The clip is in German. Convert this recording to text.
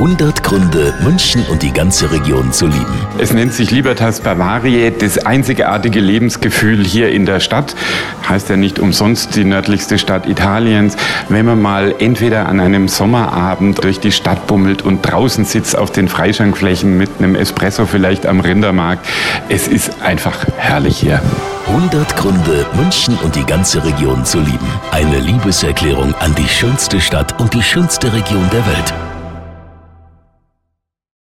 100 Gründe, München und die ganze Region zu lieben. Es nennt sich Libertas Bavaria, das einzigartige Lebensgefühl hier in der Stadt. Heißt ja nicht umsonst die nördlichste Stadt Italiens. Wenn man mal entweder an einem Sommerabend durch die Stadt bummelt und draußen sitzt auf den Freischankflächen mit einem Espresso vielleicht am Rindermarkt, es ist einfach herrlich hier. 100 Gründe, München und die ganze Region zu lieben. Eine Liebeserklärung an die schönste Stadt und die schönste Region der Welt.